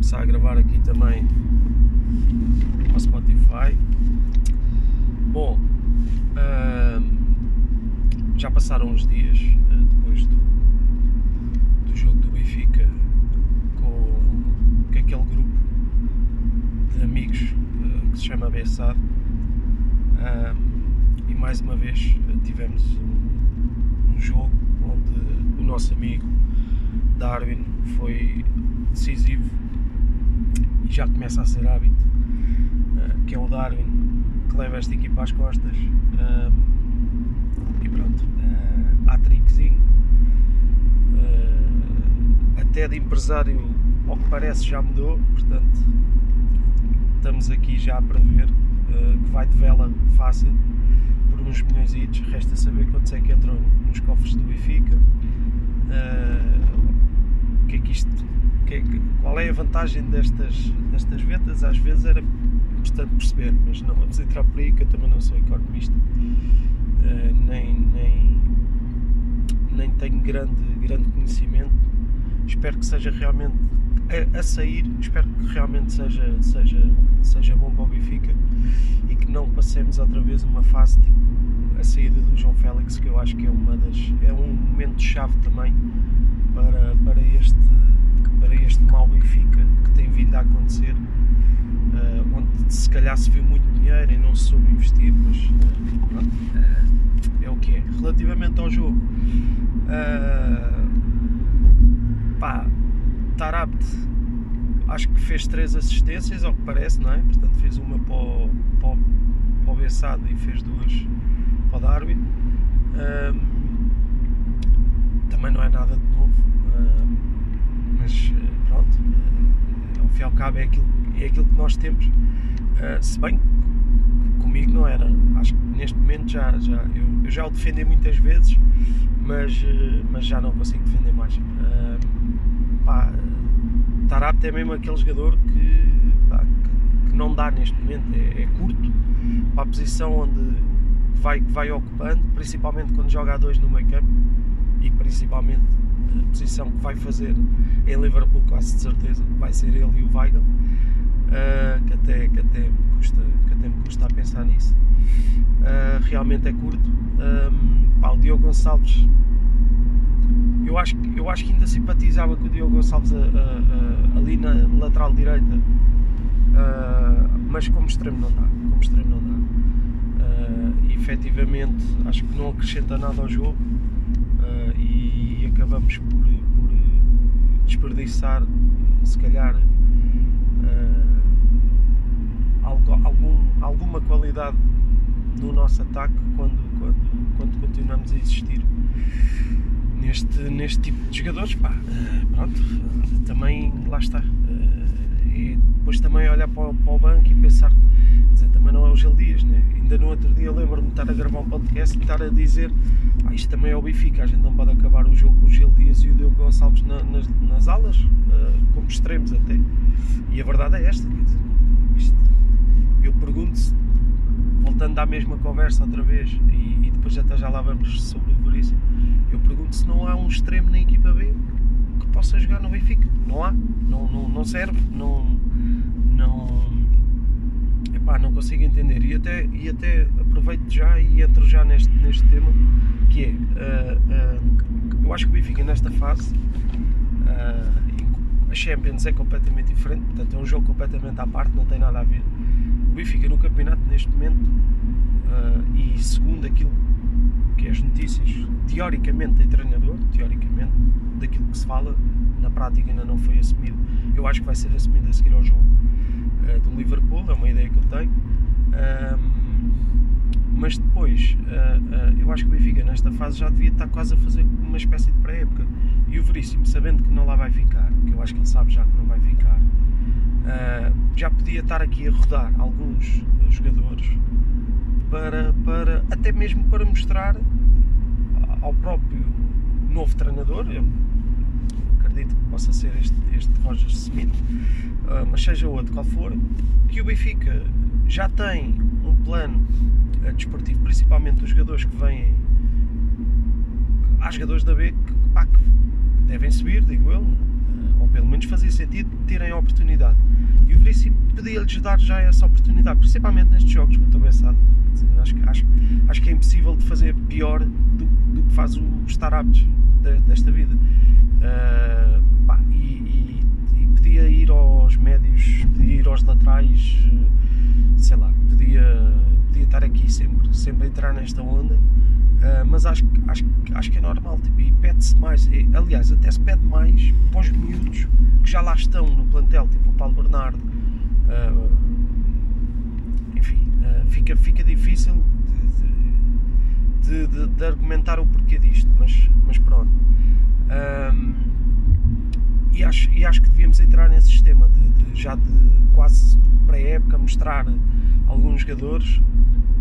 começar a gravar aqui também ao Spotify. Bom, uh, já passaram uns dias uh, depois do, do jogo do Benfica com, com aquele grupo de amigos uh, que se chama Bessado. e mais uma vez tivemos um, um jogo onde o nosso amigo Darwin foi decisivo já começa a ser hábito, uh, que é o Darwin que leva esta equipa às costas. Uh, e pronto, uh, há trickzinho. Uh, até de empresário, ao que parece, já mudou, portanto, estamos aqui já a prever que vai de vela fácil por uns milhões resta saber quantos é que entram nos cofres do Benfica. o que é que isto que é, qual é a vantagem destas, destas vendas? Às vezes era importante perceber, mas não vamos entrar por aí que eu também não sou economista, uh, nem, nem, nem tenho grande, grande conhecimento. Espero que seja realmente a, a, sair, espero que realmente seja, seja, seja bom para o Benfica e que não passemos outra vez uma fase tipo a saída do João Félix, que eu acho que é uma das é um momento chave também para, para este para este mau Benfica que tem vindo a acontecer, uh, onde se calhar se viu muito dinheiro e não se soube investir, mas uh, uh, é o que é. Relativamente ao jogo, pá, Tarabt acho que fez três assistências, ao que parece, não é? Portanto, fez uma para o, para o, para o Bessado e fez duas para o Darwin. também não é nada de novo mas eh, pronto, eh, ao fim e ao cabo é aquilo, é aquilo que nós temos. Se bem comigo não era, acho que neste momento já, já eu, eu já o defendi muitas vezes, mas, mas já não consigo defender mais. Uh, pá, Tarapte é mesmo aquele jogador que, pá, que, que, não dá neste momento, é, é, curto para a posição onde vai, vai ocupando, principalmente quando joga a dois no meio campo e principalmente posição que vai fazer em Liverpool, quase de certeza, vai ser ele e o Weigl, uh, que, até, que, até me custa, que até me custa a pensar nisso. Uh, realmente é curto. Um, pá, o Diogo Gonçalves, eu acho, eu acho que ainda simpatizava com o Diogo Gonçalves a, a, a, ali na lateral direita, uh, mas como extremo não dá. Como extremo não dá. Uh, efetivamente, acho que não acrescenta nada ao jogo acabamos por, por desperdiçar, se calhar, uh, algum, alguma qualidade no nosso ataque quando, quando, quando continuamos a existir neste, neste tipo de jogadores. Pá, uh, pronto, uh, também lá está. e depois também olhar para, para o banco e pensar também não é o Gil Dias, né? Ainda no outro dia lembro-me de estar a gravar um podcast e estar a dizer ah, isto também é o Benfica, a gente não pode acabar o jogo com o Gil Dias e o Diogo Gonçalves na, nas, nas alas, uh, como extremos até. E a verdade é esta, quer dizer, isto, eu pergunto-se, voltando à mesma conversa outra vez, e, e, depois até já lá vamos sobre o Veríssimo, eu pergunto se não há um extremo na equipa B que possa jogar no Benfica. Não há, não, não, não serve, não, não Epá, não consigo entender. E até, e até aproveito já e entro já neste, neste tema, que é, uh, uh, eu acho que o Benfica nesta fase, uh, a Champions é completamente diferente, portanto é um jogo completamente à parte, não tem nada a ver. O Benfica no campeonato neste momento, e segundo aquilo que é as notícias, teoricamente tem treinador, teoricamente, daquilo que se fala, na prática ainda não foi assumido. Eu acho que vai ser assumido a seguir ao jogo uh, do Liverpool, é uma ideia que eu tenho. mas depois, uh, eu acho que o Benfica nesta fase já devia estar quase a fazer uma espécie de pré-época. E o Veríssimo, sabendo que não lá vai ficar, que eu acho que ele sabe já que não vai ficar, já podia estar aqui a rodar alguns jogadores para, para até mesmo para mostrar ao próprio novo treinador, possa ser este, este Roger Smith, uh, mas seja outro qual for, que o Benfica já tem um plano uh, desportivo, principalmente os jogadores que vêm. Há jogadores da B que, pá, que devem subir, digo eu, ao pé pelo menos fazia sentido terem a oportunidade. E o Veríssimo podia-lhes dar já essa oportunidade, principalmente nestes jogos contra o Bessado. Acho, acho, acho que é impossível de fazer pior do, do que faz os startups de, desta vida. Uh, podia ir aos médios, podia ir aos laterais, sei lá, podia, podia estar aqui sempre, sempre a entrar nesta onda. Uh, mas acho, acho, acho que é normal tipo, e pede-se mais, e, aliás, até se pede mais para os miúdos que já lá estão no plantel, tipo o Paulo Bernardo. Uh, enfim, uh, fica, fica difícil de, de, de, argumentar o porquê disto, mas, mas pronto. E, acho, e acho que devíamos entrar nesse sistema de, de já de quase pré-época mostrar alguns jogadores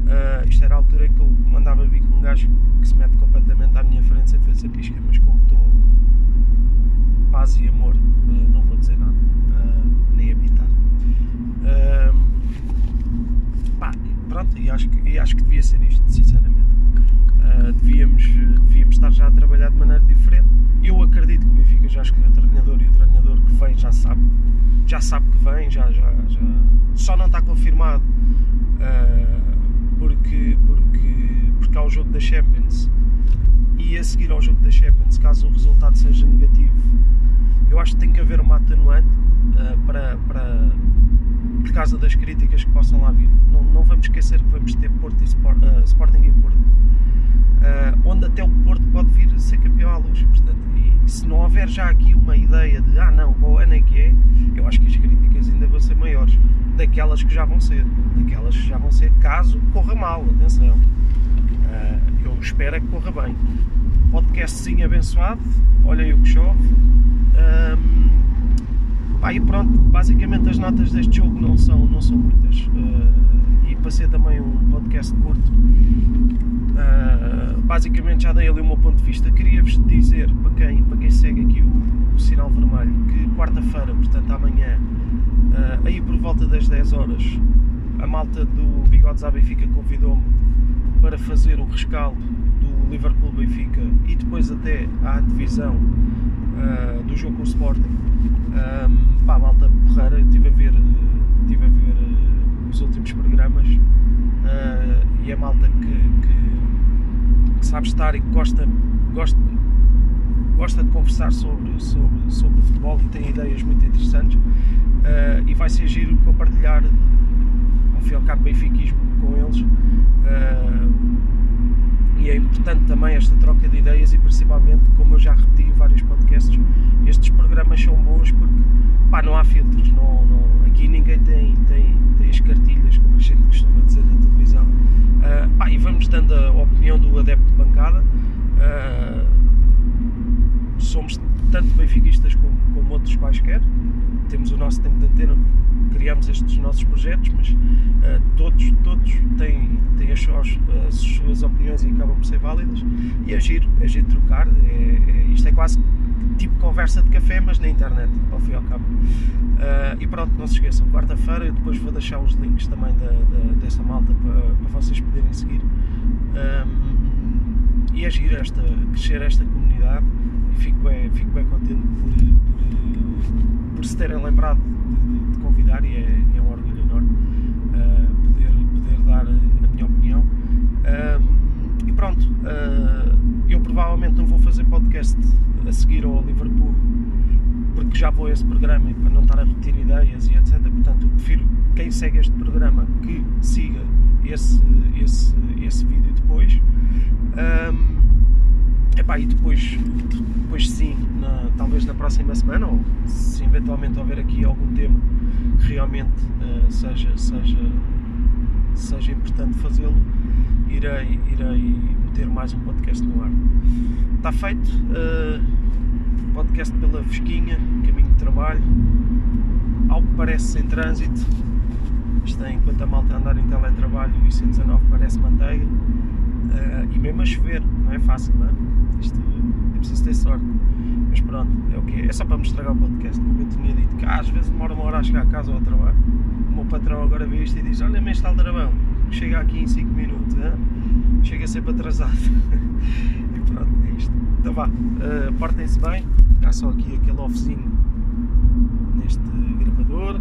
Uh, isto era a altura em que eu mandava vir com um gajo que se mete completamente à minha frente sem fazer pisca, mas como estou paz e amor, uh, não vou dizer nada, uh, nem habitar. Pá, pronto, e acho, que, e acho que devia ser isto, sinceramente. devíamos, devíamos estar já a trabalhar de maneira diferente. Eu acredito que o Benfica já escolheu o treinador e o treinador que vem já sabe, já sabe que vem, já, já, já só não está confirmado. Uh, porque, porque, porque há o jogo da Champions e a seguir ao jogo da Champions, caso o resultado seja negativo, eu acho que tem que haver uma atenuante uh, para, para, por causa das críticas que possam lá vir. Não, não vamos esquecer que vamos ter Porto e Sport, uh, Sporting e Porto, uh, onde até o Porto pode vir a ser campeão à luz. Portanto, e se não houver já aqui uma ideia de ah não, qual ano é que é, eu acho que as críticas ainda vão ser maiores daquelas que já vão ser, daquelas que já vão ser caso corra mal, atenção. Uh, eu espero é que corra bem. Podcastzinho abençoado, olhem o que chove. Um, e pronto, basicamente as notas deste jogo não são, não são muitas. Uh, e para ser também um podcast curto, uh, basicamente já dei ali o meu ponto de vista. Queria-vos dizer, para quem, para quem segue aqui o, o sinal vermelho, que quarta-feira, portanto amanhã, Uh, aí por volta das 10 horas, a malta do Bigodes à Benfica convidou-me para fazer o rescaldo do Liverpool Benfica e depois até à divisão uh, do jogo com o Sporting. Um, pá, malta porreira, estive a ver, estive a ver uh, os últimos programas uh, e é malta que, que, que, sabe estar e gosta, gosta, gosta de conversar sobre, sobre, sobre futebol e tem ideias muito interessantes uh, e vai ser giro compartilhar e ao cabo benfiquismo com eles. Uh, e é importante também esta troca de ideias e principalmente, como eu já repeti em vários podcasts, estes programas são bons porque pá, não há filtros, não, não, aqui ninguém tem, tem, tem as cartilhas, como a gente costuma dizer na televisão, uh, pá, e vamos dando a opinião do adepto de bancada. Uh, somos tanto benfiquistas como, como outros quaisquer, temos o nosso tempo de antena, criamos estes nossos projetos, mas uh, todos, todos têm, têm as, suas, as suas opiniões e acabam por ser válidas. E é giro, é trocar. É, é, isto é quase tipo conversa de café, mas na internet, ao fim e ao cabo. Uh, e pronto, não se esqueçam, quarta-feira eu depois vou deixar os links também da, da, dessa malta para, para vocês poderem seguir. Um, e é giro esta, crescer esta comunidade e fico bem, fico bem contente por, por por se terem lembrado de, de convidar e é, é, um orgulho enorme uh, poder, poder dar a minha opinião. Uh, e pronto, uh, eu provavelmente não vou fazer podcast a seguir ao Liverpool porque já vou a esse programa e para não estar a repetir ideias e etc. Portanto, eu prefiro quem segue este programa que siga esse, esse, esse vídeo depois. Um, Epá, e depois, depois sim, na, talvez na próxima semana, ou se eventualmente houver aqui algum tema que realmente uh, seja, seja, seja importante fazê-lo, irei, irei meter mais um podcast no ar. Está feito. Uh, podcast pela Fesquinha, caminho de trabalho, ao que parece sem trânsito. Isto é, enquanto a malta andar em teletrabalho, o I-119 parece manteiga. Uh, e mesmo a chover, não é fácil, não é? Isto é preciso ter sorte. Mas pronto, é o que é. É só para me estragar o podcast, como eu tinha dito, que às vezes demora uma hora a chegar a casa ou ao trabalho. O meu patrão agora vê isto e diz: Olha, mas está chega aqui em 5 minutos, hein? chega sempre atrasado. e pronto, é isto. Então vá, uh, portem-se bem, há só aqui aquele offzinho neste gravador.